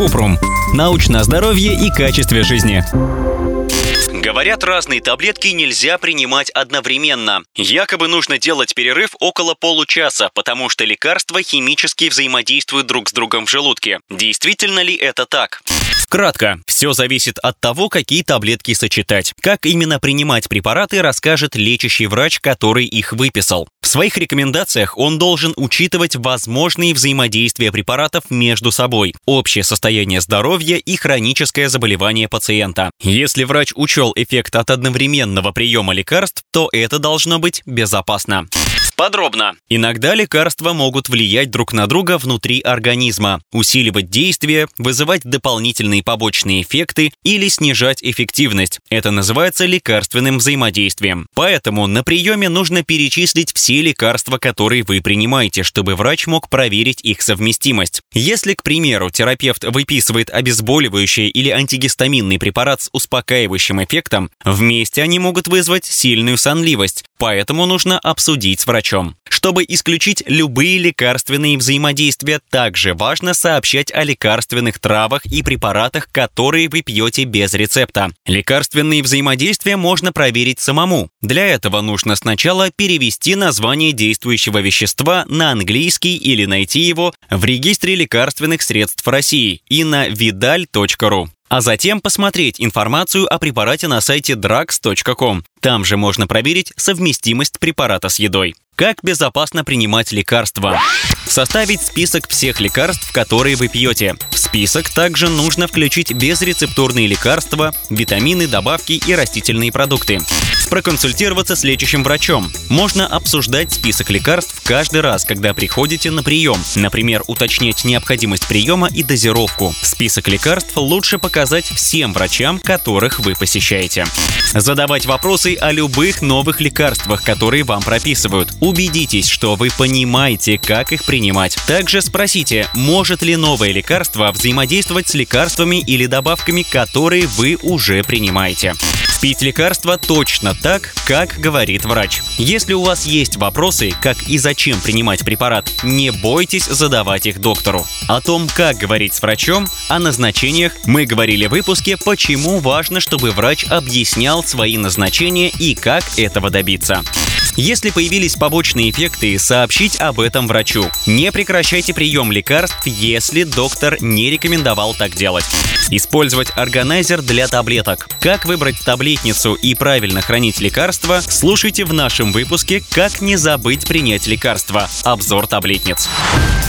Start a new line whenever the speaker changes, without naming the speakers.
Купрум. Научное здоровье и качестве жизни.
Говорят, разные таблетки нельзя принимать одновременно. Якобы нужно делать перерыв около получаса, потому что лекарства химически взаимодействуют друг с другом в желудке. Действительно ли это так?
Кратко, все зависит от того, какие таблетки сочетать. Как именно принимать препараты, расскажет лечащий врач, который их выписал. В своих рекомендациях он должен учитывать возможные взаимодействия препаратов между собой, общее состояние здоровья и хроническое заболевание пациента. Если врач учел эффект от одновременного приема лекарств, то это должно быть безопасно.
Подробно.
Иногда лекарства могут влиять друг на друга внутри организма, усиливать действие, вызывать дополнительные побочные эффекты или снижать эффективность. Это называется лекарственным взаимодействием. Поэтому на приеме нужно перечислить все лекарства, которые вы принимаете, чтобы врач мог проверить их совместимость. Если, к примеру, терапевт выписывает обезболивающий или антигистаминный препарат с успокаивающим эффектом, вместе они могут вызвать сильную сонливость, поэтому нужно обсудить с врачом. Чтобы исключить любые лекарственные взаимодействия, также важно сообщать о лекарственных травах и препаратах, которые вы пьете без рецепта. Лекарственные взаимодействия можно проверить самому. Для этого нужно сначала перевести название действующего вещества на английский или найти его в регистре лекарственных средств России и на vidal.ru а затем посмотреть информацию о препарате на сайте drugs.com. Там же можно проверить совместимость препарата с едой. Как безопасно принимать лекарства? Составить список всех лекарств, которые вы пьете. В список также нужно включить безрецептурные лекарства, витамины, добавки и растительные продукты. Проконсультироваться с лечащим врачом. Можно обсуждать список лекарств каждый раз, когда приходите на прием. Например, уточнять необходимость приема и дозировку. Список лекарств лучше показать всем врачам, которых вы посещаете. Задавать вопросы о любых новых лекарствах, которые вам прописывают. Убедитесь, что вы понимаете, как их принимать. Также спросите, может ли новое лекарство взаимодействовать с лекарствами или добавками, которые вы уже принимаете. Пить лекарства точно так, как говорит врач. Если у вас есть вопросы, как и зачем принимать препарат, не бойтесь задавать их доктору. О том, как говорить с врачом, о назначениях мы говорили в выпуске «Почему важно, чтобы врач объяснял свои назначения и как этого добиться». Если появились побочные эффекты, сообщить об этом врачу. Не прекращайте прием лекарств, если доктор не рекомендовал так делать. Использовать органайзер для таблеток. Как выбрать таблетницу и правильно хранить лекарства, слушайте в нашем выпуске «Как не забыть принять лекарства. Обзор таблетниц».